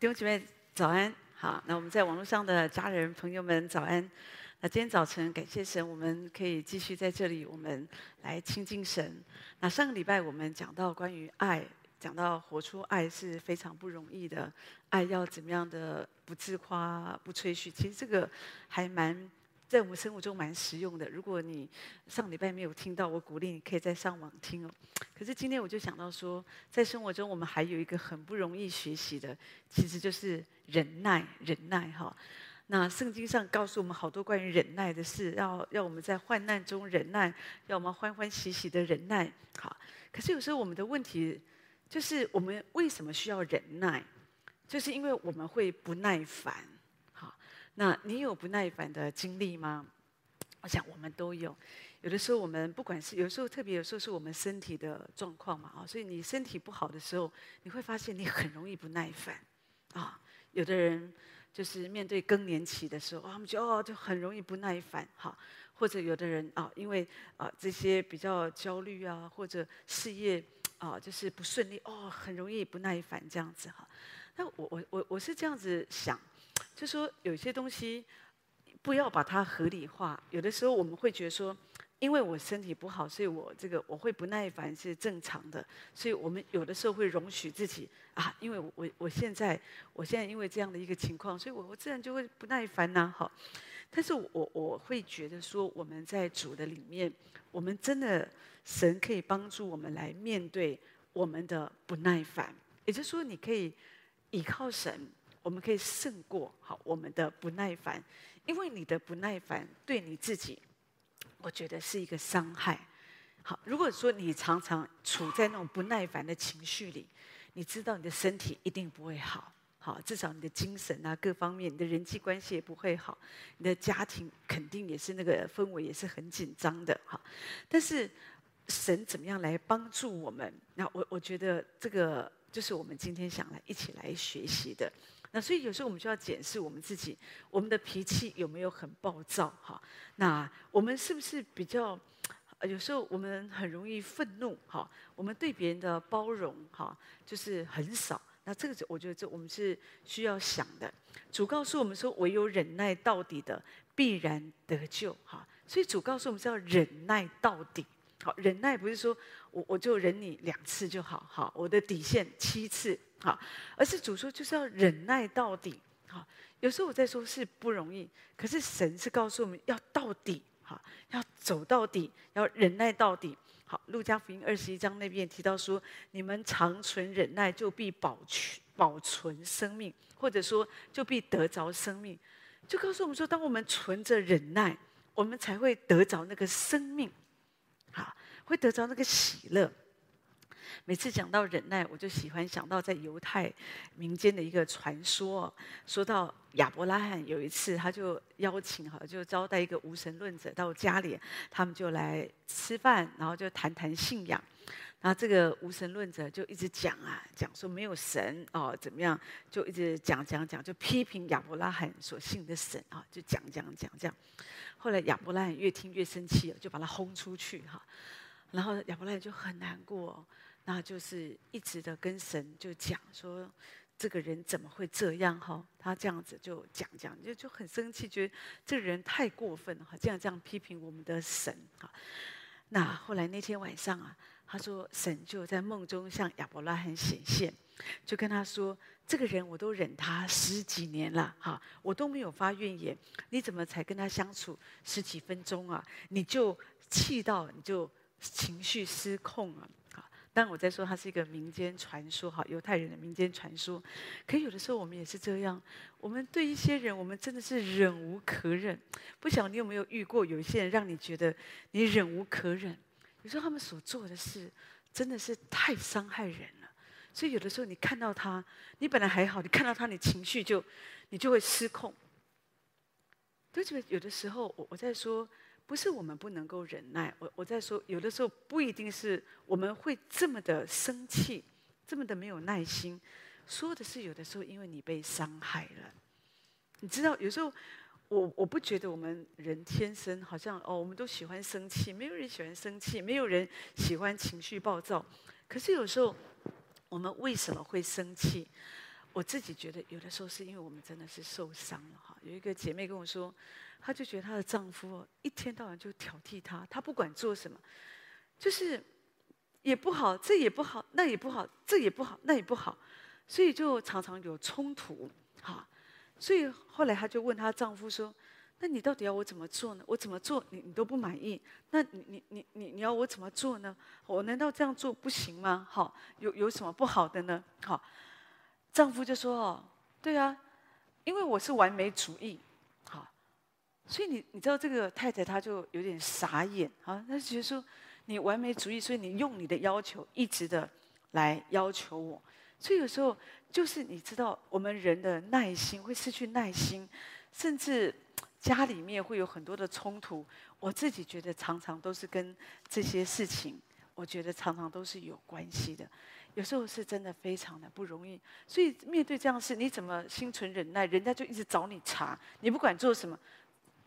弟兄姐妹早安，好，那我们在网络上的家人朋友们早安。那今天早晨感谢神，我们可以继续在这里，我们来亲近神。那上个礼拜我们讲到关于爱，讲到活出爱是非常不容易的，爱要怎么样的不自夸、不吹嘘，其实这个还蛮。在我们生活中蛮实用的。如果你上礼拜没有听到，我鼓励你可以再上网听哦。可是今天我就想到说，在生活中我们还有一个很不容易学习的，其实就是忍耐，忍耐哈。那圣经上告诉我们好多关于忍耐的事，要要我们在患难中忍耐，要我们欢欢喜喜的忍耐。好，可是有时候我们的问题就是，我们为什么需要忍耐？就是因为我们会不耐烦。那你有不耐烦的经历吗？我想我们都有。有的时候我们不管是有时候特别有时候是我们身体的状况嘛啊，所以你身体不好的时候，你会发现你很容易不耐烦啊。有的人就是面对更年期的时候，他们就哦就很容易不耐烦哈。或者有的人啊，因为啊这些比较焦虑啊，或者事业啊就是不顺利哦，很容易不耐烦这样子哈。那我我我我是这样子想。就说有些东西不要把它合理化。有的时候我们会觉得说，因为我身体不好，所以我这个我会不耐烦是正常的。所以我们有的时候会容许自己啊，因为我我现在我现在因为这样的一个情况，所以我我自然就会不耐烦呐。好，但是我我会觉得说，我们在主的里面，我们真的神可以帮助我们来面对我们的不耐烦。也就是说，你可以依靠神。我们可以胜过好我们的不耐烦，因为你的不耐烦对你自己，我觉得是一个伤害。好，如果说你常常处在那种不耐烦的情绪里，你知道你的身体一定不会好，好，至少你的精神啊各方面，你的人际关系也不会好，你的家庭肯定也是那个氛围也是很紧张的，好。但是神怎么样来帮助我们？那我我觉得这个就是我们今天想来一起来学习的。那所以有时候我们就要检视我们自己，我们的脾气有没有很暴躁哈？那我们是不是比较？有时候我们很容易愤怒哈？我们对别人的包容哈，就是很少。那这个我觉得这我们是需要想的。主告诉我们说，唯有忍耐到底的，必然得救哈。所以主告诉我们是要忍耐到底。好，忍耐不是说我我就忍你两次就好，好，我的底线七次。好，而是主说就是要忍耐到底。好，有时候我在说是不容易，可是神是告诉我们要到底，好，要走到底，要忍耐到底。好，路加福音二十一章那边提到说，你们常存忍耐，就必保全保存生命，或者说就必得着生命。就告诉我们说，当我们存着忍耐，我们才会得着那个生命，好，会得着那个喜乐。每次讲到忍耐，我就喜欢想到在犹太民间的一个传说。说到亚伯拉罕有一次，他就邀请哈，就招待一个无神论者到家里，他们就来吃饭，然后就谈谈信仰。然后这个无神论者就一直讲啊，讲说没有神哦，怎么样，就一直讲讲讲，就批评亚伯拉罕所信的神啊，就讲讲讲讲。后来亚伯拉罕越听越生气了，就把他轰出去哈。然后亚伯拉罕就很难过。那就是一直的跟神就讲说，这个人怎么会这样哈？他这样子就讲讲，就就很生气，觉得这个人太过分了哈，这样这样批评我们的神哈。那后来那天晚上啊，他说神就在梦中向亚伯拉罕显现，就跟他说，这个人我都忍他十几年了哈，我都没有发怨言，你怎么才跟他相处十几分钟啊？你就气到你就情绪失控了。但我在说，它是一个民间传说，哈，犹太人的民间传说。可有的时候我们也是这样，我们对一些人，我们真的是忍无可忍。不晓得你有没有遇过，有一些人让你觉得你忍无可忍。有时候他们所做的事真的是太伤害人，所以有的时候你看到他，你本来还好，你看到他，你情绪就你就会失控。对，这个有的时候我我在说。不是我们不能够忍耐，我我在说，有的时候不一定是我们会这么的生气，这么的没有耐心。说的是有的时候，因为你被伤害了。你知道，有时候我我不觉得我们人天生好像哦，我们都喜欢生气，没有人喜欢生气，没有人喜欢情绪暴躁。可是有时候，我们为什么会生气？我自己觉得有的时候是因为我们真的是受伤了哈。有一个姐妹跟我说，她就觉得她的丈夫一天到晚就挑剔她，她不管做什么，就是也不好，这也不好，那也不好，这也不好，那也不好，所以就常常有冲突哈。所以后来她就问她丈夫说：“那你到底要我怎么做呢？我怎么做你你都不满意？那你你你你你要我怎么做呢？我难道这样做不行吗？好，有有什么不好的呢？好。”丈夫就说：“哦，对啊，因为我是完美主义，好，所以你你知道这个太太她就有点傻眼啊，她觉得说你完美主义，所以你用你的要求一直的来要求我，所以有时候就是你知道我们人的耐心会失去耐心，甚至家里面会有很多的冲突。我自己觉得常常都是跟这些事情，我觉得常常都是有关系的。”有时候是真的非常的不容易，所以面对这样事，你怎么心存忍耐？人家就一直找你茬，你不管做什么，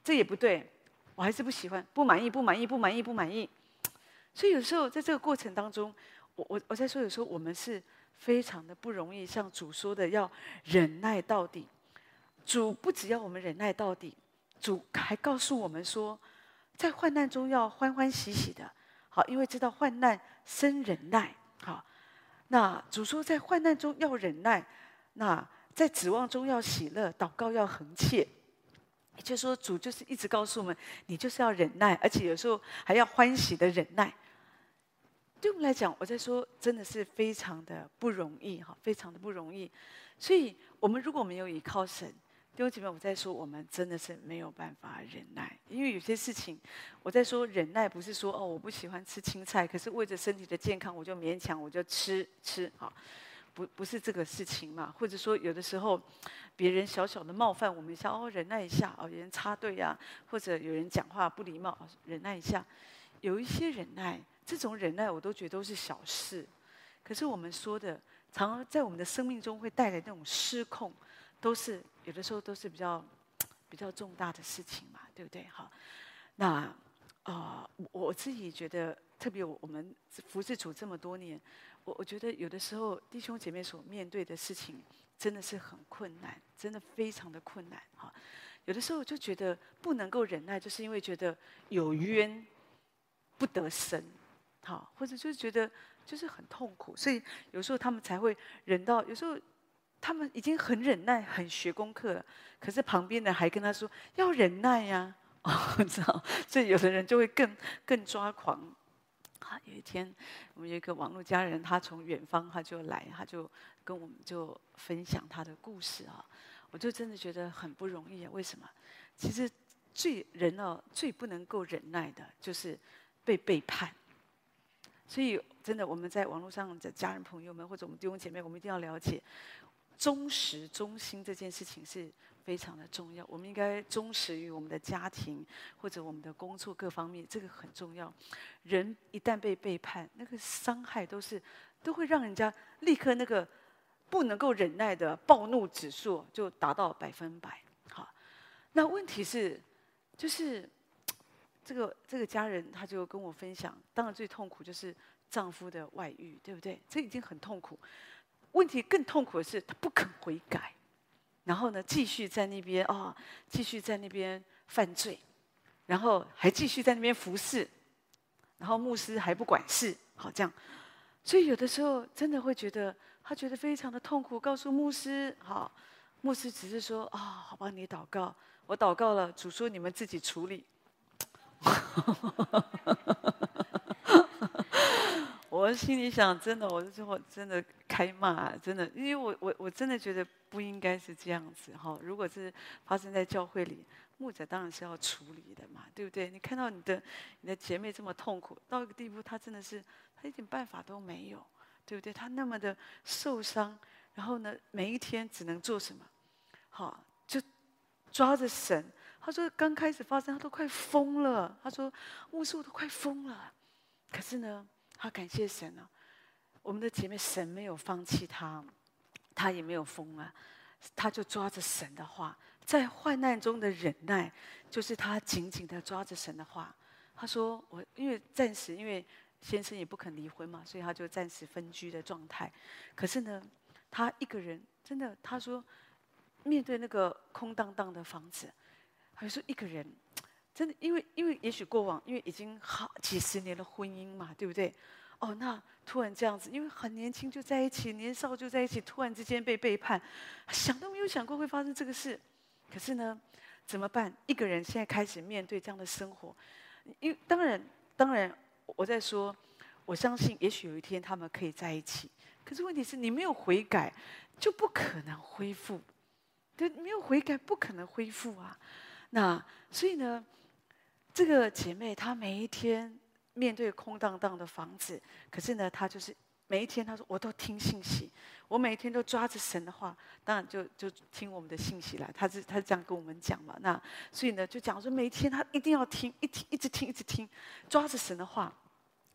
这也不对，我还是不喜欢，不满意，不满意，不满意，不满意。所以有时候在这个过程当中，我我我在说，有时候我们是非常的不容易，像主说的要忍耐到底。主不只要我们忍耐到底，主还告诉我们说，在患难中要欢欢喜喜的，好，因为知道患难生忍耐，好。那主说，在患难中要忍耐，那在指望中要喜乐，祷告要恒切。也就是说，主就是一直告诉我们，你就是要忍耐，而且有时候还要欢喜的忍耐。对我们来讲，我在说，真的是非常的不容易哈，非常的不容易。所以，我们如果没有依靠神。弟兄姐妹，我在说，我们真的是没有办法忍耐，因为有些事情，我在说忍耐，不是说哦，我不喜欢吃青菜，可是为着身体的健康，我就勉强，我就吃吃，好，不不是这个事情嘛？或者说，有的时候，别人小小的冒犯我们一下，哦，忍耐一下，哦，有人插队呀，或者有人讲话不礼貌，忍耐一下，有一些忍耐，这种忍耐，我都觉得都是小事，可是我们说的，常常在我们的生命中会带来那种失控。都是有的时候都是比较比较重大的事情嘛，对不对？好，那啊、呃，我自己觉得，特别我们服侍主这么多年，我我觉得有的时候弟兄姐妹所面对的事情真的是很困难，真的非常的困难。哈，有的时候就觉得不能够忍耐，就是因为觉得有冤不得伸，好，或者就是觉得就是很痛苦，所以有时候他们才会忍到有时候。他们已经很忍耐，很学功课了，可是旁边的还跟他说要忍耐呀，哦，知道？所以有的人就会更更抓狂。啊，有一天我们有一个网络家人，他从远方他就来，他就跟我们就分享他的故事啊，我就真的觉得很不容易啊。为什么？其实最人哦最不能够忍耐的就是被背叛。所以真的我们在网络上的家人朋友们或者我们弟兄姐妹，我们一定要了解。忠实、忠心这件事情是非常的重要。我们应该忠实于我们的家庭或者我们的工作各方面，这个很重要。人一旦被背叛，那个伤害都是都会让人家立刻那个不能够忍耐的暴怒指数就达到百分百。好，那问题是，就是这个这个家人他就跟我分享，当然最痛苦就是丈夫的外遇，对不对？这已经很痛苦。问题更痛苦的是，他不肯悔改，然后呢，继续在那边啊、继续在那边犯罪，然后还继续在那边服侍，然后牧师还不管事，好这样，所以有的时候真的会觉得他觉得非常的痛苦，告诉牧师，好，牧师只是说啊、哦，好吧，你祷告，我祷告了，主说你们自己处理。我心里想，真的，我最后真的开骂，真的，因为我我我真的觉得不应该是这样子哈。如果是发生在教会里，牧者当然是要处理的嘛，对不对？你看到你的你的姐妹这么痛苦到一个地步，她真的是她一点办法都没有，对不对？她那么的受伤，然后呢，每一天只能做什么？好，就抓着神。她说刚开始发生，她都快疯了。她说牧师，我都快疯了。可是呢？他感谢神啊，我们的姐妹神没有放弃他，他也没有疯啊，他就抓着神的话，在患难中的忍耐，就是他紧紧的抓着神的话。他说：“我因为暂时因为先生也不肯离婚嘛，所以他就暂时分居的状态。可是呢，他一个人真的，他说面对那个空荡荡的房子，还说一个人真的，因为因为也许过往因为已经好几十年的婚姻嘛，对不对？哦，那突然这样子，因为很年轻就在一起，年少就在一起，突然之间被背叛，想都没有想过会发生这个事。可是呢，怎么办？一个人现在开始面对这样的生活，因为当然，当然，我在说，我相信，也许有一天他们可以在一起。可是问题是你没有悔改，就不可能恢复。对，没有悔改，不可能恢复啊。那所以呢，这个姐妹她每一天。面对空荡荡的房子，可是呢，她就是每一天，她说我都听信息，我每一天都抓着神的话，当然就就听我们的信息了。她是她是这样跟我们讲嘛？那所以呢，就讲说每一天她一定要听，一听一直听一直听，抓着神的话。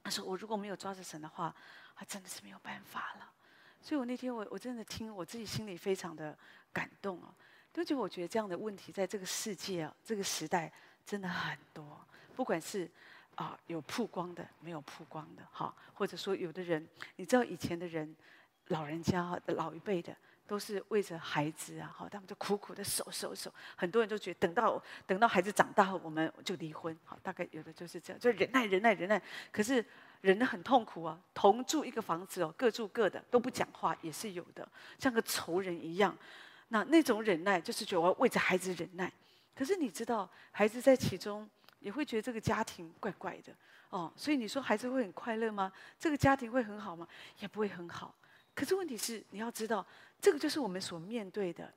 她说我如果没有抓着神的话，她真的是没有办法了。所以我那天我我真的听，我自己心里非常的感动哦。而且我觉得这样的问题在这个世界啊，这个时代真的很多，不管是。啊，有曝光的，没有曝光的，哈，或者说有的人，你知道以前的人，老人家老一辈的，都是为着孩子啊，哈，他们就苦苦的守守守，很多人都觉得等到等到孩子长大后，我们就离婚，好，大概有的就是这样，就忍耐忍耐忍耐，可是忍得很痛苦啊，同住一个房子哦，各住各的，都不讲话也是有的，像个仇人一样，那那种忍耐就是觉得我要为着孩子忍耐，可是你知道孩子在其中。也会觉得这个家庭怪怪的哦，所以你说孩子会很快乐吗？这个家庭会很好吗？也不会很好。可是问题是，你要知道，这个就是我们所面对的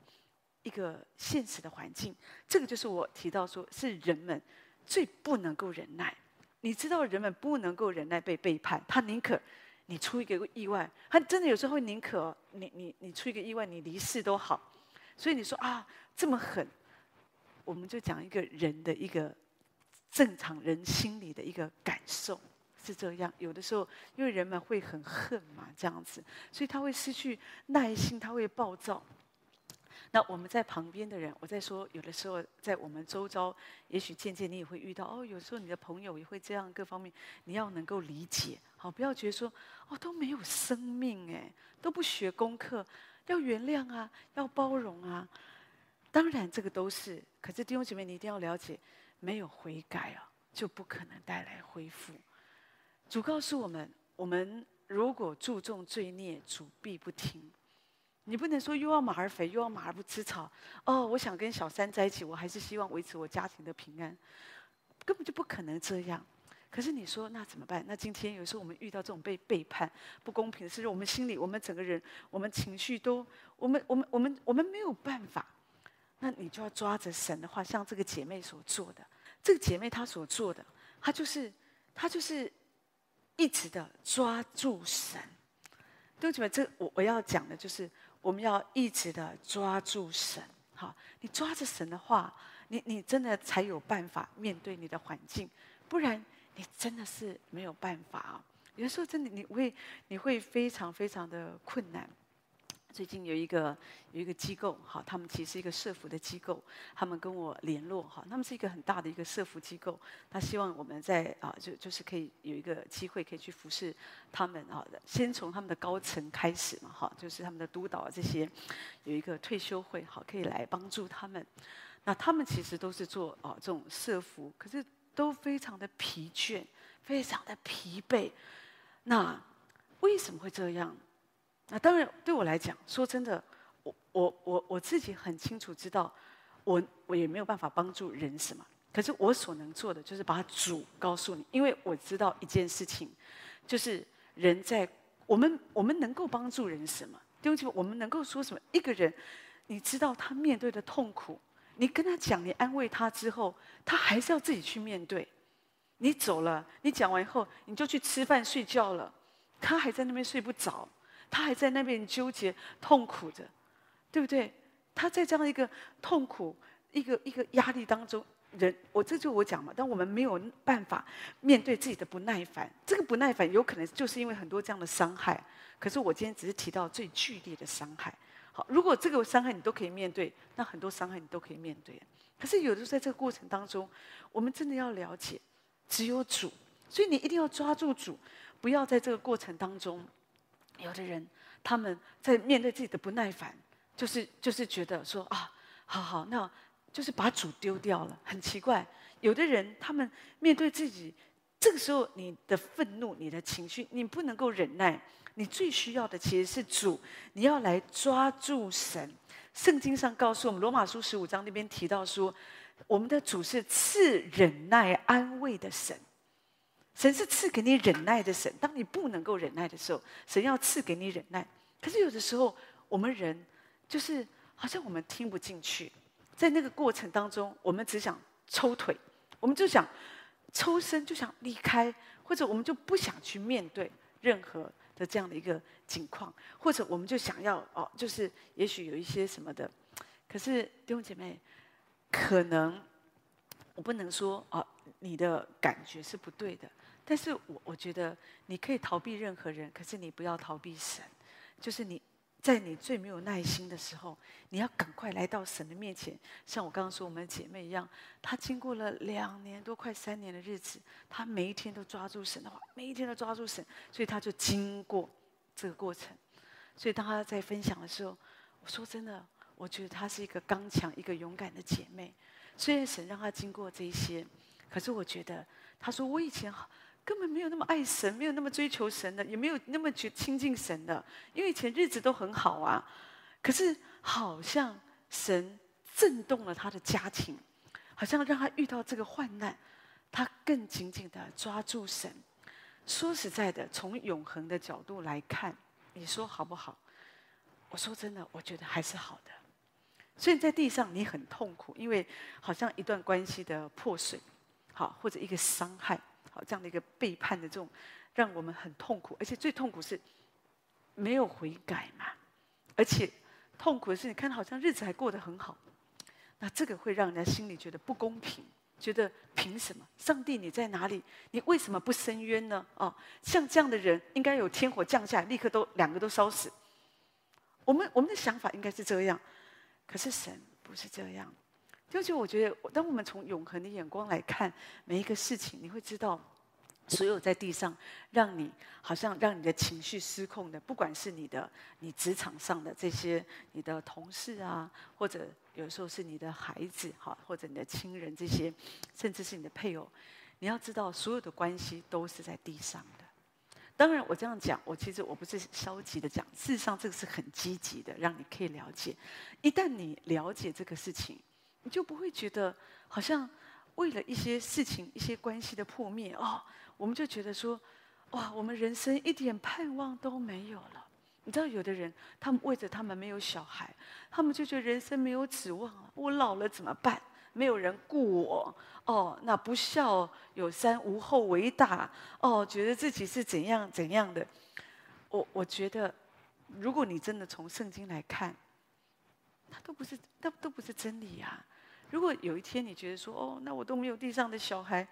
一个现实的环境。这个就是我提到说，是人们最不能够忍耐。你知道，人们不能够忍耐被背叛，他宁可你出一个意外，他真的有时候宁可你你你出一个意外，你离世都好。所以你说啊，这么狠，我们就讲一个人的一个。正常人心里的一个感受是这样，有的时候因为人们会很恨嘛，这样子，所以他会失去耐心，他会暴躁。那我们在旁边的人，我在说，有的时候在我们周遭，也许渐渐你也会遇到哦，有时候你的朋友也会这样，各方面你要能够理解，好，不要觉得说哦都没有生命哎，都不学功课，要原谅啊，要包容啊。当然这个都是，可是弟兄姐妹，你一定要了解。没有悔改啊，就不可能带来恢复。主告诉我们：我们如果注重罪孽，主必不听。你不能说又要马儿肥，又要马儿不吃草。哦，我想跟小三在一起，我还是希望维持我家庭的平安，根本就不可能这样。可是你说那怎么办？那今天有时候我们遇到这种被背叛、不公平的事，我们心里、我们整个人、我们情绪都，我们、我们、我们、我们没有办法。那你就要抓着神的话，像这个姐妹所做的，这个姐妹她所做的，她就是她就是一直的抓住神。对不起，这我我要讲的就是我们要一直的抓住神。好，你抓着神的话，你你真的才有办法面对你的环境，不然你真的是没有办法啊。有的时候真的你会你会非常非常的困难。最近有一个有一个机构，哈，他们其实是一个社服的机构，他们跟我联络，哈，他们是一个很大的一个社服机构，他希望我们在啊，就就是可以有一个机会可以去服侍他们啊，先从他们的高层开始嘛，哈，就是他们的督导啊这些，有一个退休会，好，可以来帮助他们。那他们其实都是做啊这种社服，可是都非常的疲倦，非常的疲惫。那为什么会这样？那当然，对我来讲，说真的，我我我我自己很清楚知道，我我也没有办法帮助人什么。可是我所能做的，就是把主告诉你，因为我知道一件事情，就是人在我们我们能够帮助人什么？对不起，我们能够说什么？一个人，你知道他面对的痛苦，你跟他讲，你安慰他之后，他还是要自己去面对。你走了，你讲完以后，你就去吃饭睡觉了，他还在那边睡不着。他还在那边纠结、痛苦着，对不对？他在这样一个痛苦、一个一个压力当中，人，我这就我讲嘛。但我们没有办法面对自己的不耐烦，这个不耐烦有可能就是因为很多这样的伤害。可是我今天只是提到最剧烈的伤害。好，如果这个伤害你都可以面对，那很多伤害你都可以面对。可是有的时候在这个过程当中，我们真的要了解，只有主。所以你一定要抓住主，不要在这个过程当中。有的人他们在面对自己的不耐烦，就是就是觉得说啊，好好，那就是把主丢掉了。很奇怪，有的人他们面对自己，这个时候你的愤怒、你的情绪，你不能够忍耐。你最需要的其实是主，你要来抓住神。圣经上告诉我们，罗马书十五章那边提到说，我们的主是赐忍耐安慰的神。神是赐给你忍耐的神。当你不能够忍耐的时候，神要赐给你忍耐。可是有的时候，我们人就是好像我们听不进去，在那个过程当中，我们只想抽腿，我们就想抽身，就想离开，或者我们就不想去面对任何。的这样的一个情况，或者我们就想要哦，就是也许有一些什么的，可是弟兄姐妹，可能我不能说哦，你的感觉是不对的，但是我我觉得你可以逃避任何人，可是你不要逃避神，就是你。在你最没有耐心的时候，你要赶快来到神的面前。像我刚刚说，我们的姐妹一样，她经过了两年多、快三年的日子，她每一天都抓住神的话，每一天都抓住神，所以她就经过这个过程。所以当她在分享的时候，我说真的，我觉得她是一个刚强、一个勇敢的姐妹。虽然神让她经过这些，可是我觉得她说我以前好。根本没有那么爱神，没有那么追求神的，也没有那么去亲近神的。因为以前日子都很好啊，可是好像神震动了他的家庭，好像让他遇到这个患难，他更紧紧的抓住神。说实在的，从永恒的角度来看，你说好不好？我说真的，我觉得还是好的。所以在地上你很痛苦，因为好像一段关系的破碎，好，或者一个伤害。好，这样的一个背叛的这种，让我们很痛苦，而且最痛苦是没有悔改嘛，而且痛苦的是，你看好像日子还过得很好，那这个会让人家心里觉得不公平，觉得凭什么？上帝你在哪里？你为什么不伸冤呢？哦，像这样的人应该有天火降下来，立刻都两个都烧死。我们我们的想法应该是这样，可是神不是这样。就是我觉得，当我们从永恒的眼光来看每一个事情，你会知道，所有在地上让你好像让你的情绪失控的，不管是你的你职场上的这些你的同事啊，或者有时候是你的孩子哈，或者你的亲人这些，甚至是你的配偶，你要知道，所有的关系都是在地上的。当然，我这样讲，我其实我不是消极的讲，事实上这个是很积极的，让你可以了解。一旦你了解这个事情。你就不会觉得好像为了一些事情、一些关系的破灭哦，我们就觉得说，哇，我们人生一点盼望都没有了。你知道，有的人他们为着他们没有小孩，他们就觉得人生没有指望了。我老了怎么办？没有人顾我哦，那不孝有三，无后为大哦，觉得自己是怎样怎样的。我我觉得，如果你真的从圣经来看，它都不是，那都不是真理呀、啊。如果有一天你觉得说，哦，那我都没有地上的小孩，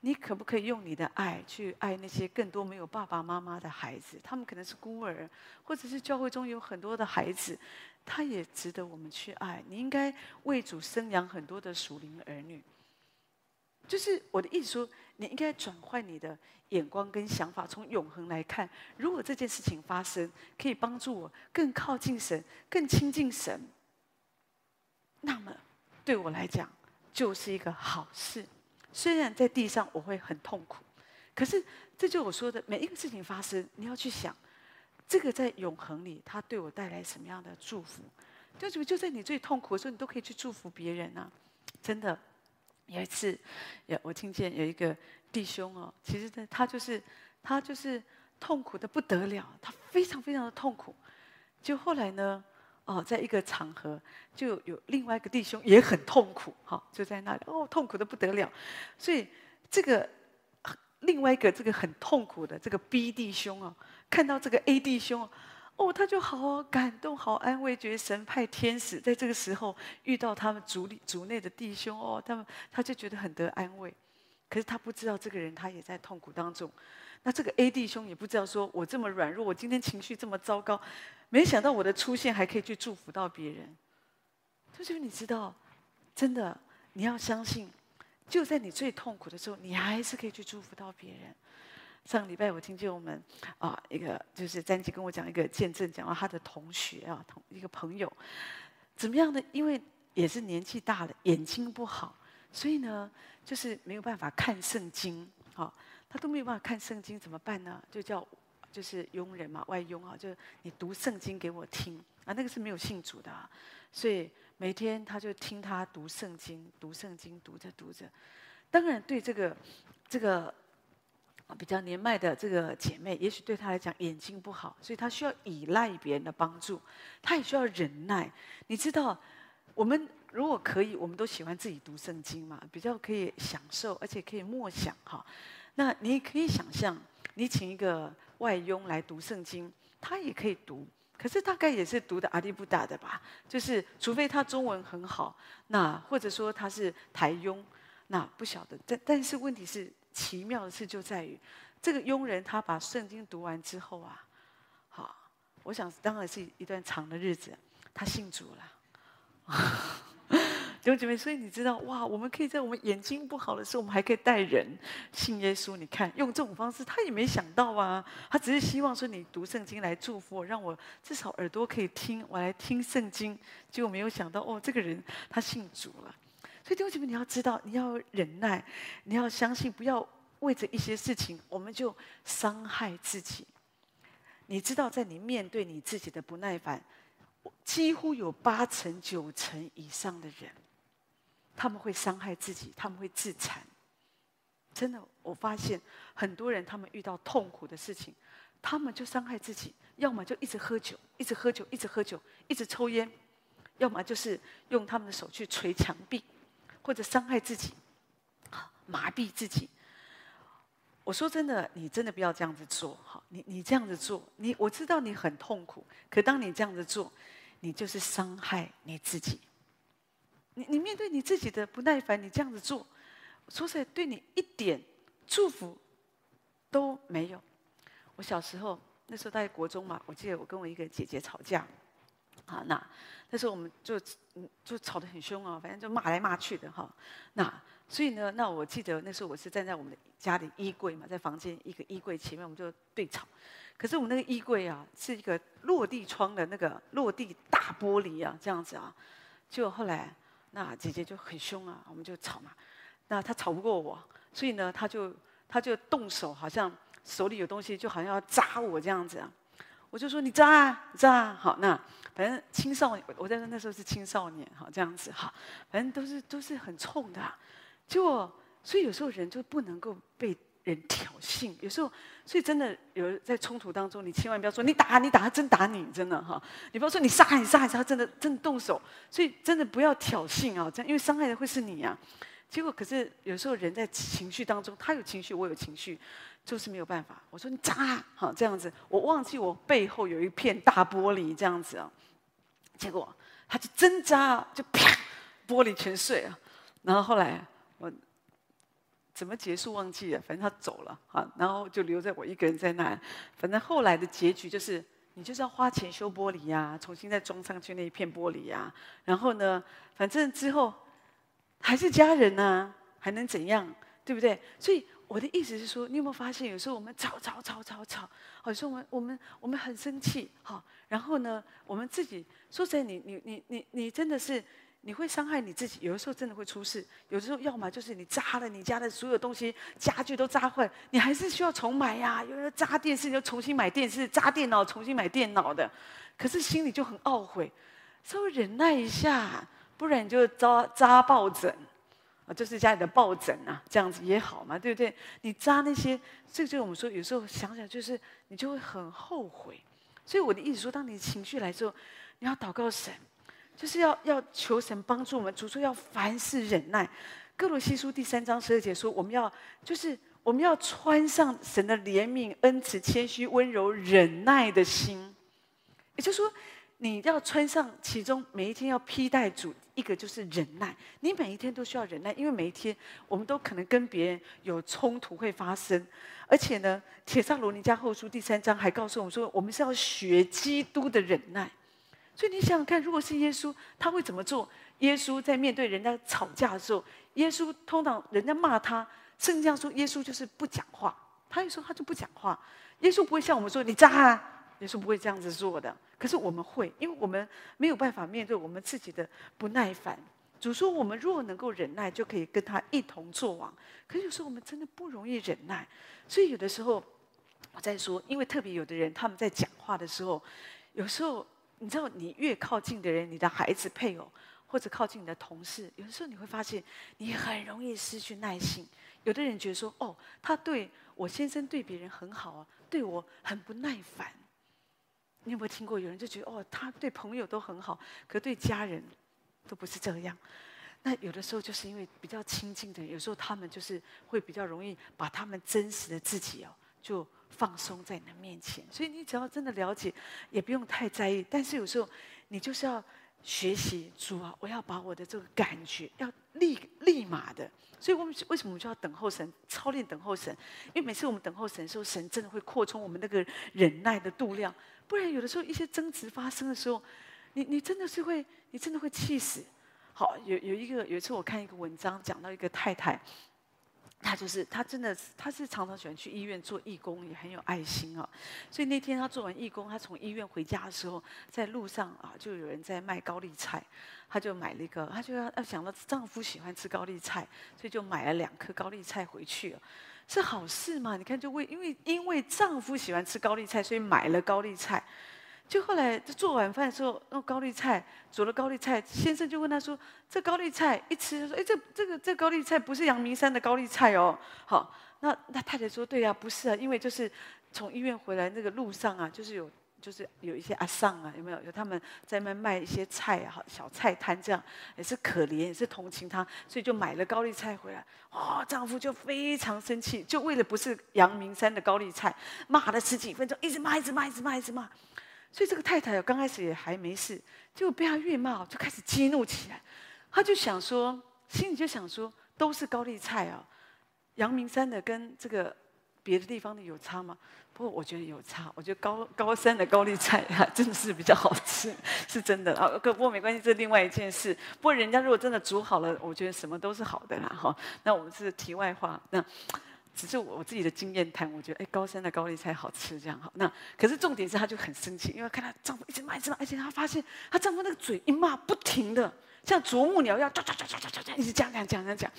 你可不可以用你的爱去爱那些更多没有爸爸妈妈的孩子？他们可能是孤儿，或者是教会中有很多的孩子，他也值得我们去爱。你应该为主生养很多的属灵儿女。就是我的意思说，你应该转换你的眼光跟想法，从永恒来看，如果这件事情发生，可以帮助我更靠近神，更亲近神，那么。对我来讲，就是一个好事。虽然在地上我会很痛苦，可是这就我说的，每一个事情发生，你要去想，这个在永恒里，它对我带来什么样的祝福？就就在你最痛苦的时候，你都可以去祝福别人啊！真的，有一次，有我听见有一个弟兄哦，其实他他就是他就是痛苦的不得了，他非常非常的痛苦。就后来呢？哦，在一个场合，就有另外一个弟兄也很痛苦，哈、就在那里，哦，痛苦的不得了。所以这个另外一个这个很痛苦的这个 B 弟兄哦，看到这个 A 弟兄，哦，他就好感动，好安慰，觉得神派天使在这个时候遇到他们族里族内的弟兄，哦，他们他就觉得很得安慰。可是他不知道这个人他也在痛苦当中。那这个 A 弟兄也不知道，说我这么软弱，我今天情绪这么糟糕，没想到我的出现还可以去祝福到别人。就是你知道，真的你要相信，就在你最痛苦的时候，你还是可以去祝福到别人。上个礼拜我听见我们啊一个就是詹吉跟我讲一个见证，讲到他的同学啊同一个朋友怎么样呢？因为也是年纪大了，眼睛不好，所以呢就是没有办法看圣经。好，他都没有办法看圣经，怎么办呢？就叫就是佣人嘛，外佣啊，就你读圣经给我听啊。那个是没有信主的，啊所以每天他就听他读圣经，读圣经，读着读着。当然，对这个这个比较年迈的这个姐妹，也许对她来讲眼睛不好，所以她需要依赖别人的帮助，她也需要忍耐。你知道，我们如果可以，我们都喜欢自己读圣经嘛，比较可以享受，而且可以默想哈。那你可以想象，你请一个外佣来读圣经，他也可以读，可是大概也是读的阿里不达的吧，就是除非他中文很好，那或者说他是台佣。那不晓得，但但是问题是，奇妙的事就在于，这个佣人他把圣经读完之后啊，好，我想当然是一段长的日子，他信主了。弟兄姐妹，所以你知道哇，我们可以在我们眼睛不好的时候，我们还可以带人信耶稣。你看，用这种方式，他也没想到啊，他只是希望说你读圣经来祝福我，让我至少耳朵可以听，我来听圣经。结果没有想到哦，这个人他信主了。所以弟兄姐妹，你要知道，你要忍耐，你要相信，不要为着一些事情，我们就伤害自己。你知道，在你面对你自己的不耐烦，几乎有八成、九成以上的人，他们会伤害自己，他们会自残。真的，我发现很多人，他们遇到痛苦的事情，他们就伤害自己，要么就一直喝酒，一直喝酒，一直喝酒，一直抽烟，要么就是用他们的手去捶墙壁。或者伤害自己，麻痹自己。我说真的，你真的不要这样子做。哈，你你这样子做，你我知道你很痛苦。可当你这样子做，你就是伤害你自己。你你面对你自己的不耐烦，你这样子做，说实在，对你一点祝福都没有。我小时候那时候在国中嘛，我记得我跟我一个姐姐吵架。啊，那那时候我们就就吵得很凶啊，反正就骂来骂去的哈。那所以呢，那我记得那时候我是站在我们的家里衣柜嘛，在房间一个衣柜前面，我们就对吵。可是我们那个衣柜啊，是一个落地窗的那个落地大玻璃啊，这样子啊。就后来那姐姐就很凶啊，我们就吵嘛。那她吵不过我，所以呢，她就她就动手，好像手里有东西，就好像要扎我这样子啊。我就说你扎啊扎啊，好，那反正青少年，我在那时候是青少年，好这样子，好，反正都是都是很冲的，结果所以有时候人就不能够被人挑衅，有时候所以真的有在冲突当中，你千万不要说你打你打他真打你，真的哈，你不要说你杀你杀你杀，真的真的动手，所以真的不要挑衅啊，这样因为伤害的会是你啊。结果可是有时候人在情绪当中，他有情绪，我有情绪。就是没有办法。我说你扎，哈这样子，我忘记我背后有一片大玻璃这样子啊。结果他就真扎，就啪，玻璃全碎了。然后后来我怎么结束忘记了，反正他走了啊，然后就留在我一个人在那。反正后来的结局就是，你就是要花钱修玻璃呀，重新再装上去那一片玻璃呀。然后呢，反正之后还是家人呢，还能怎样，对不对？所以。我的意思是说，你有没有发现，有时候我们吵吵吵吵吵，有时候我们我们我们很生气，哈，然后呢，我们自己说实在，你你你你你真的是你会伤害你自己，有的时候真的会出事，有的时候要么就是你扎了你家的所有东西，家具都扎坏，你还是需要重买呀，有人扎电视你就重新买电视，扎电脑重新买电脑的，可是心里就很懊悔，稍微忍耐一下，不然你就扎扎抱枕啊。就是家里的抱枕啊，这样子也好嘛，对不对？你扎那些，这就我们说，有时候想想，就是你就会很后悔。所以我的意思说，当你情绪来之后，你要祷告神，就是要要求神帮助我们。主说要凡事忍耐。歌罗西书第三章十二节说，我们要就是我们要穿上神的怜悯、恩慈、谦虚、温柔、忍耐的心。也就是说。你要穿上其中每一天要披戴主一个就是忍耐，你每一天都需要忍耐，因为每一天我们都可能跟别人有冲突会发生，而且呢，《铁上罗尼加后书》第三章还告诉我们说，我们是要学基督的忍耐。所以你想想看，如果是耶稣，他会怎么做？耶稣在面对人家吵架的时候，耶稣通常人家骂他，圣经说耶稣就是不讲话，他有时候他就不讲话。耶稣不会像我们说你渣啊，耶稣不会这样子做的。可是我们会，因为我们没有办法面对我们自己的不耐烦。主说我们若能够忍耐，就可以跟他一同作王。可是有时候我们真的不容易忍耐，所以有的时候我在说，因为特别有的人他们在讲话的时候，有时候你知道，你越靠近的人，你的孩子、配偶。或者靠近你的同事，有的时候你会发现你很容易失去耐性。有的人觉得说：“哦，他对我先生对别人很好啊，对我很不耐烦。”你有没有听过有人就觉得：“哦，他对朋友都很好，可对家人都不是这样？”那有的时候就是因为比较亲近的人，有时候他们就是会比较容易把他们真实的自己哦，就放松在你的面前。所以你只要真的了解，也不用太在意。但是有时候你就是要。学习主啊！我要把我的这个感觉要立立马的，所以我们为什么我们就要等候神，操练等候神？因为每次我们等候神的时候，神真的会扩充我们那个忍耐的度量。不然有的时候一些争执发生的时候，你你真的是会，你真的会气死。好，有有一个有一次我看一个文章，讲到一个太太。他就是他，真的她是常常喜欢去医院做义工，也很有爱心啊。所以那天他做完义工，他从医院回家的时候，在路上啊，就有人在卖高丽菜，他就买了一个，他就要要想到丈夫喜欢吃高丽菜，所以就买了两颗高丽菜回去了，是好事嘛？你看，就为因为因为丈夫喜欢吃高丽菜，所以买了高丽菜。就后来就做晚饭的时候，弄高丽菜煮了高丽菜，先生就问他说：“这高丽菜一吃，他说：‘哎，这这个这高丽菜不是阳明山的高丽菜哦。’好，那那太太说：‘对呀，不是啊，因为就是从医院回来那个路上啊，就是有就是有一些阿桑啊，有没有？有他们在那卖一些菜啊，小菜摊这样，也是可怜，也是同情他，所以就买了高丽菜回来。哦，丈夫就非常生气，就为了不是阳明山的高丽菜，骂了十几分钟，一直骂，一直骂，一直骂，一直骂。”所以这个太太刚开始也还没事，结果被他越骂，就开始激怒起来。他就想说，心里就想说，都是高丽菜啊，阳明山的跟这个别的地方的有差吗？不过我觉得有差，我觉得高高山的高丽菜啊，真的是比较好吃，是真的啊。可不过没关系，这是另外一件事。不过人家如果真的煮好了，我觉得什么都是好的啦。哈，那我们是题外话。那。只是我自己的经验谈，我觉得哎，高山的高丽菜好吃，这样好。那可是重点是，她就很生气，因为看她丈夫一直骂，一直骂，而且她发现她丈夫那个嘴一骂不停的，像啄木鸟一样，唰唰唰唰唰唰，一直讲讲讲讲讲，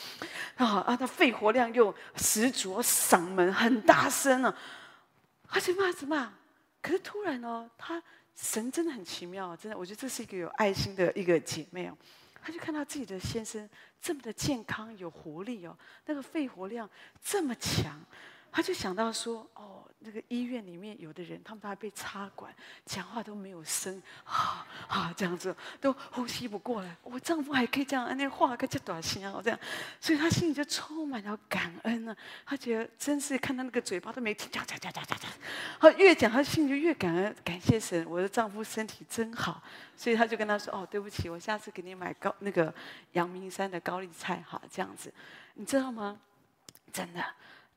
啊啊，她肺活量又十足，嗓门很大声啊，而且骂什么？可是突然哦，她神真的很奇妙，真的，我觉得这是一个有爱心的一个姐妹哦。他就看到自己的先生这么的健康有活力哦，那个肺活量这么强，他就想到说哦。那个医院里面有的人，他们都还被插管，讲话都没有声，啊啊这样子都呼吸不过来。我丈夫还可以这样，那话可这短信啊，这样，所以他心里就充满了感恩呢、他觉得真是看他那个嘴巴都没停，讲讲讲讲讲讲，他越讲他心里就越感恩，感谢神，我的丈夫身体真好。所以他就跟他说：“哦，对不起，我下次给你买高那个阳明山的高丽菜，哈，这样子，你知道吗？真的，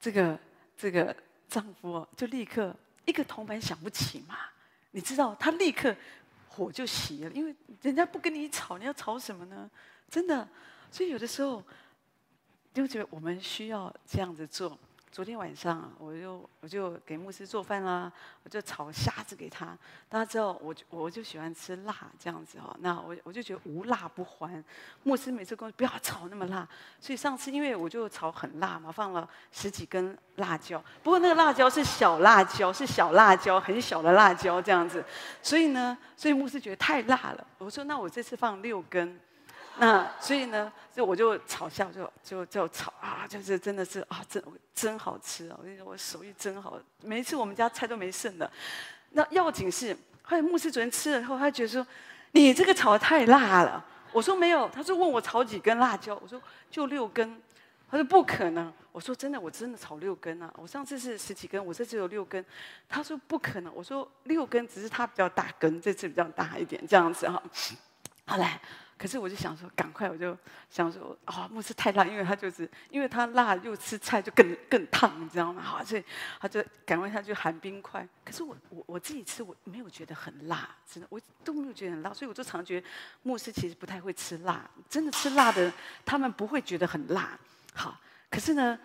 这个这个。”丈夫哦，就立刻一个铜板想不起嘛，你知道，他立刻火就熄了，因为人家不跟你吵，你要吵什么呢？真的，所以有的时候，就觉得我们需要这样子做。昨天晚上，我就我就给牧师做饭啦，我就炒虾子给他。大家知道，我我就喜欢吃辣这样子哦。那我我就觉得无辣不欢。牧师每次跟我不要炒那么辣，所以上次因为我就炒很辣嘛，放了十几根辣椒。不过那个辣椒是小辣椒，是小辣椒，很小的辣椒这样子。所以呢，所以牧师觉得太辣了。我说那我这次放六根。那所以呢，就我就炒下，就就就炒啊，就是真的是啊，真真好吃啊！我跟你说，我手艺真好，每一次我们家菜都没剩的。那要紧是，后来牧师昨天吃了以后，他觉得说，你这个炒的太辣了。我说没有，他说问我炒几根辣椒，我说就六根。他说不可能，我说真的，我真的炒六根啊。我上次是十几根，我这次有六根。他说不可能，我说六根只是它比较大根，这次比较大一点，这样子哈。好来。可是我就想说，赶快我就想说，啊、哦，牧师太辣，因为他就是因为他辣又吃菜就更更烫，你知道吗？好，所以他就赶快他就含冰块。可是我我我自己吃我没有觉得很辣，真的我都没有觉得很辣，所以我就常觉得牧师其实不太会吃辣，真的吃辣的他们不会觉得很辣。好，可是呢，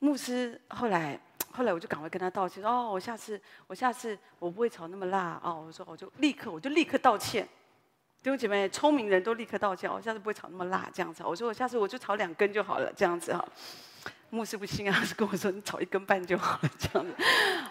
牧师后来后来我就赶快跟他道歉，说哦，我下次我下次我不会炒那么辣哦。我说我就立刻我就立刻道歉。弟兄姐妹，聪明人都立刻道歉，我下次不会炒那么辣这样子。我说我下次我就炒两根就好了这样子哈。牧师不信啊，是 跟我说你炒一根半就好了这样子。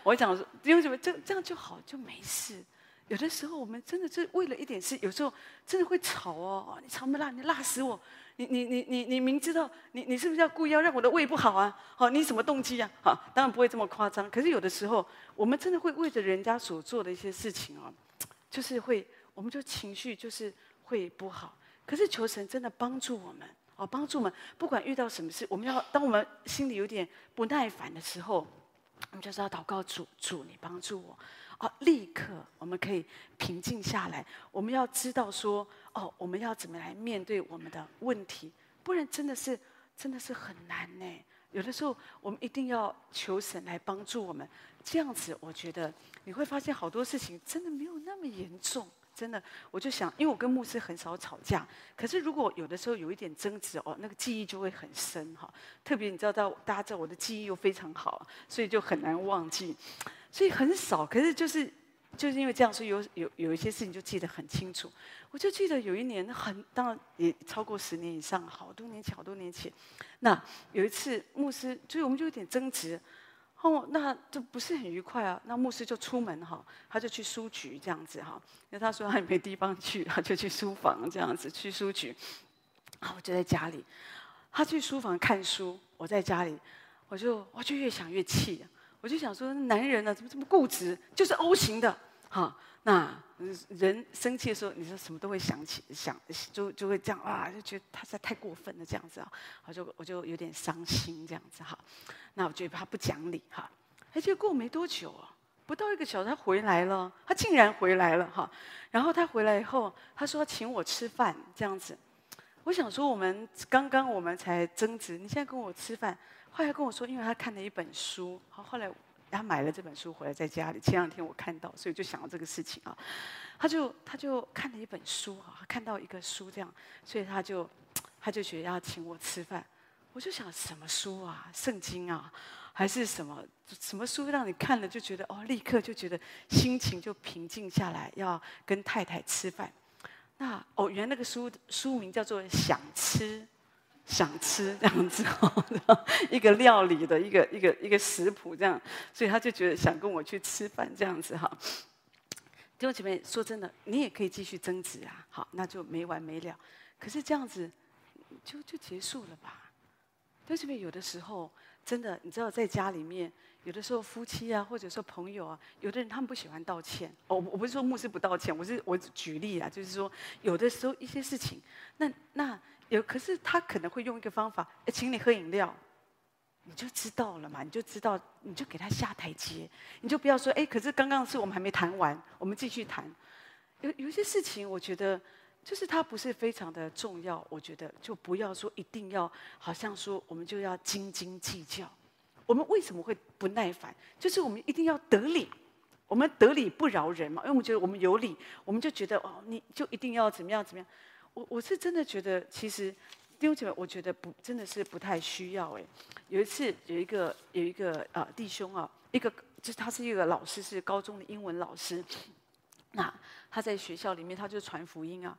我想说弟兄姐妹，这这样就好就没事。有的时候我们真的是为了一点事，有时候真的会吵哦。你炒那么辣，你辣死我！你你你你你明知道你你是不是要故意要让我的胃不好啊？好，你什么动机啊？好，当然不会这么夸张。可是有的时候，我们真的会为着人家所做的一些事情啊，就是会，我们就情绪就是会不好。可是求神真的帮助我们哦，帮助我们，不管遇到什么事，我们要当我们心里有点不耐烦的时候，我们就是要祷告主，主你帮助我。哦，立刻我们可以平静下来。我们要知道说，哦，我们要怎么来面对我们的问题？不然真的是真的是很难呢。有的时候我们一定要求神来帮助我们。这样子，我觉得你会发现好多事情真的没有那么严重。真的，我就想，因为我跟牧师很少吵架，可是如果有的时候有一点争执哦，那个记忆就会很深哈。特别你知道，到大家知道我的记忆又非常好，所以就很难忘记。所以很少，可是就是就是因为这样，所以有有有一些事情就记得很清楚。我就记得有一年很，当然也超过十年以上，好多年前，好多年前。那有一次牧师，所以我们就有点争执，哦，那这不是很愉快啊。那牧师就出门哈，他就去书局这样子哈，那他说他也没地方去，他就去书房这样子去书局。好，我就在家里，他去书房看书，我在家里，我就我就越想越气。我就想说，男人呢、啊、怎么这么固执？就是 O 型的，哈。那人生气的时候，你说什么都会想起，想就就会这样啊，就觉得他实在太过分了，这样子啊，我就我就有点伤心，这样子哈。那我觉得他不讲理哈。而且过没多久啊，不到一个小时，他回来了，他竟然回来了哈。然后他回来以后，他说请我吃饭，这样子。我想说，我们刚刚我们才争执，你现在跟我吃饭。后来跟我说，因为他看了一本书，好，后来他买了这本书回来在家里。前两天我看到，所以就想到这个事情啊。他就他就看了一本书啊，看到一个书这样，所以他就他就觉得要请我吃饭。我就想什么书啊？圣经啊，还是什么什么书让你看了就觉得哦，立刻就觉得心情就平静下来，要跟太太吃饭。那哦，原来那个书书名叫做《想吃》。想吃这样子，一个料理的一个一个一个食谱这样，所以他就觉得想跟我去吃饭这样子哈。弟兄姐妹，说真的，你也可以继续争执啊，好，那就没完没了。可是这样子就就结束了吧？弟兄姐妹，有的时候真的，你知道，在家里面，有的时候夫妻啊，或者说朋友啊，有的人他们不喜欢道歉。哦，我不是说牧师不道歉，我是我举例啊，就是说有的时候一些事情，那那。有，可是他可能会用一个方法，请你喝饮料，你就知道了嘛，你就知道，你就给他下台阶，你就不要说，哎，可是刚刚是我们还没谈完，我们继续谈。有有些事情，我觉得就是它不是非常的重要，我觉得就不要说一定要，好像说我们就要斤斤计较。我们为什么会不耐烦？就是我们一定要得理，我们得理不饶人嘛，因为我们觉得我们有理，我们就觉得哦，你就一定要怎么样怎么样。我我是真的觉得，其实弟兄姐妹，我觉得不真的是不太需要哎。有一次有一个有一个啊弟兄啊，一个就是他是一个老师，是高中的英文老师。那他在学校里面，他就传福音啊。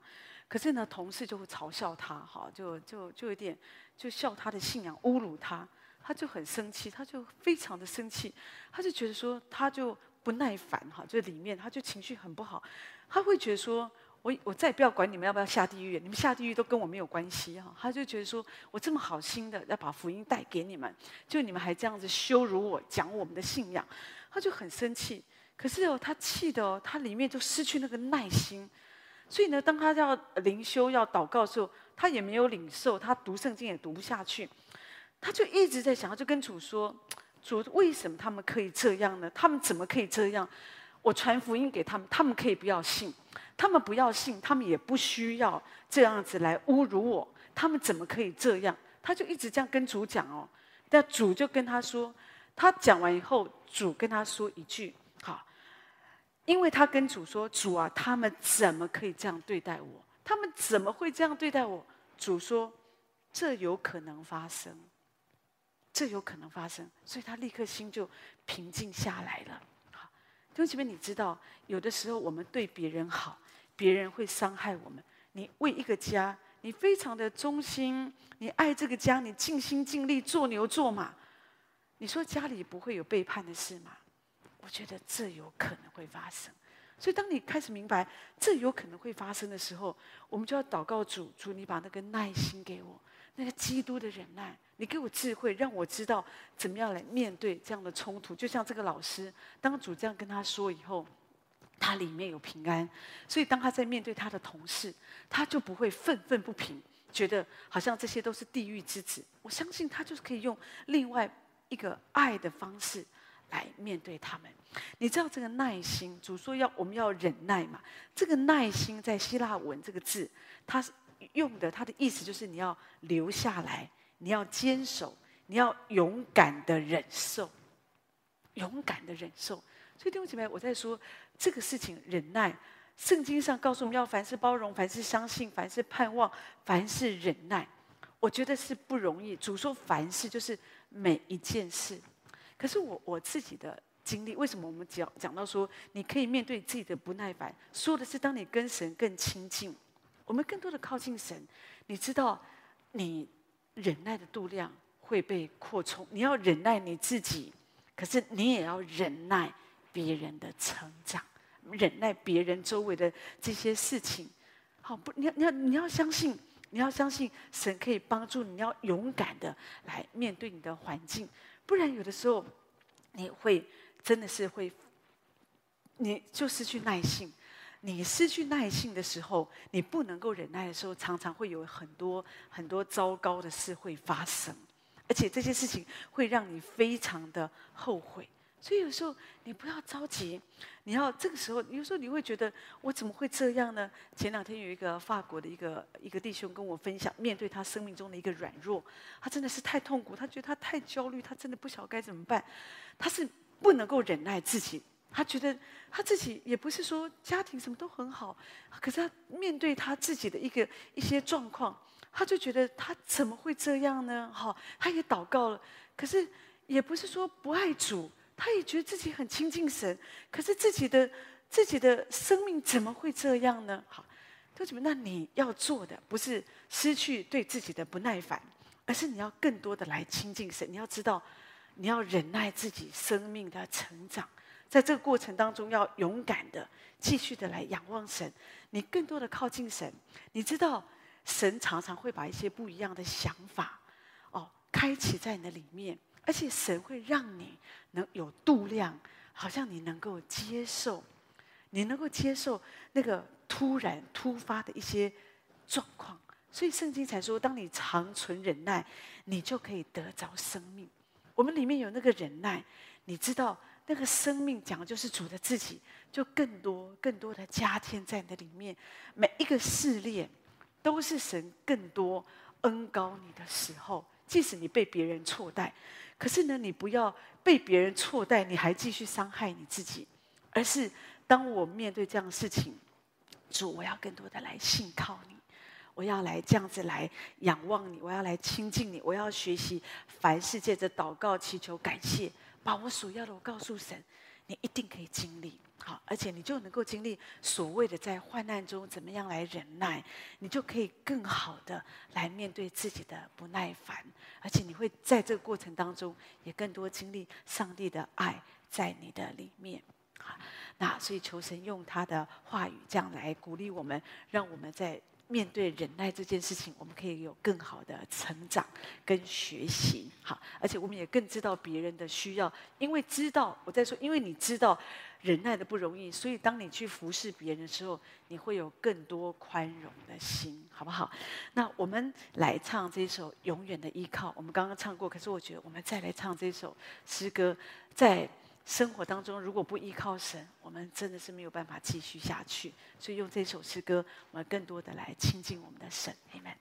可是呢，同事就会嘲笑他，哈，就就就有点就笑他的信仰，侮辱他，他就很生气，他就非常的生气，他就觉得说他就不耐烦哈，就里面他就情绪很不好，他会觉得说。我我再也不要管你们要不要下地狱，你们下地狱都跟我没有关系哈。他就觉得说，我这么好心的要把福音带给你们，就你们还这样子羞辱我，讲我们的信仰，他就很生气。可是哦，他气的哦，他里面就失去那个耐心。所以呢，当他要灵修要祷告的时候，他也没有领受，他读圣经也读不下去，他就一直在想，他就跟主说：主，为什么他们可以这样呢？他们怎么可以这样？我传福音给他们，他们可以不要信。他们不要信，他们也不需要这样子来侮辱我。他们怎么可以这样？他就一直这样跟主讲哦。那主就跟他说，他讲完以后，主跟他说一句：“好，因为他跟主说，主啊，他们怎么可以这样对待我？他们怎么会这样对待我？”主说：“这有可能发生。”这有可能发生，所以他立刻心就平静下来了。好，弟兄姐妹，你知道，有的时候我们对别人好，别人会伤害我们。你为一个家，你非常的忠心，你爱这个家，你尽心尽力做牛做马。你说家里不会有背叛的事吗？我觉得这有可能会发生。所以，当你开始明白这有可能会发生的时候，我们就要祷告主，主，你把那个耐心给我，那个基督的忍耐。你给我智慧，让我知道怎么样来面对这样的冲突。就像这个老师，当主这样跟他说以后，他里面有平安，所以当他在面对他的同事，他就不会愤愤不平，觉得好像这些都是地狱之子。我相信他就是可以用另外一个爱的方式来面对他们。你知道这个耐心，主说要我们要忍耐嘛？这个耐心在希腊文这个字，它用的它的意思就是你要留下来。你要坚守，你要勇敢的忍受，勇敢的忍受。所以弟兄姐妹，我在说这个事情，忍耐。圣经上告诉我们要凡事包容，凡事相信，凡事盼望，凡事忍耐。我觉得是不容易。主说凡事就是每一件事。可是我我自己的经历，为什么我们讲讲到说你可以面对自己的不耐烦？说的是当你跟神更亲近，我们更多的靠近神，你知道你。忍耐的度量会被扩充，你要忍耐你自己，可是你也要忍耐别人的成长，忍耐别人周围的这些事情。好，不，你要你要你要相信，你要相信神可以帮助你，要勇敢的来面对你的环境，不然有的时候你会真的是会，你就失去耐性。你失去耐性的时候，你不能够忍耐的时候，常常会有很多很多糟糕的事会发生，而且这些事情会让你非常的后悔。所以有时候你不要着急，你要这个时候，有时候你会觉得我怎么会这样呢？前两天有一个法国的一个一个弟兄跟我分享，面对他生命中的一个软弱，他真的是太痛苦，他觉得他太焦虑，他真的不晓得该怎么办，他是不能够忍耐自己。他觉得他自己也不是说家庭什么都很好，可是他面对他自己的一个一些状况，他就觉得他怎么会这样呢？哈，他也祷告了，可是也不是说不爱主，他也觉得自己很亲近神，可是自己的自己的生命怎么会这样呢？好，就什么？那你要做的不是失去对自己的不耐烦，而是你要更多的来亲近神。你要知道，你要忍耐自己生命的成长。在这个过程当中，要勇敢的继续的来仰望神，你更多的靠近神。你知道，神常常会把一些不一样的想法，哦，开启在你的里面，而且神会让你能有度量，好像你能够接受，你能够接受那个突然突发的一些状况。所以圣经才说，当你长存忍耐，你就可以得着生命。我们里面有那个忍耐，你知道。那个生命讲的就是主的自己，就更多更多的加添在你的里面。每一个试炼，都是神更多恩高你的时候。即使你被别人错待，可是呢，你不要被别人错待，你还继续伤害你自己。而是当我面对这样的事情，主，我要更多的来信靠你，我要来这样子来仰望你，我要来亲近你，我要学习凡事借着祷告、祈求、感谢。把我所要的，我告诉神，你一定可以经历好，而且你就能够经历所谓的在患难中怎么样来忍耐，你就可以更好的来面对自己的不耐烦，而且你会在这个过程当中也更多经历上帝的爱在你的里面。好，那所以求神用他的话语这样来鼓励我们，让我们在。面对忍耐这件事情，我们可以有更好的成长跟学习，好，而且我们也更知道别人的需要，因为知道我在说，因为你知道忍耐的不容易，所以当你去服侍别人的时候，你会有更多宽容的心，好不好？那我们来唱这首《永远的依靠》，我们刚刚唱过，可是我觉得我们再来唱这首诗歌，在。生活当中，如果不依靠神，我们真的是没有办法继续下去。所以用这首诗歌，我们更多的来亲近我们的神，阿门。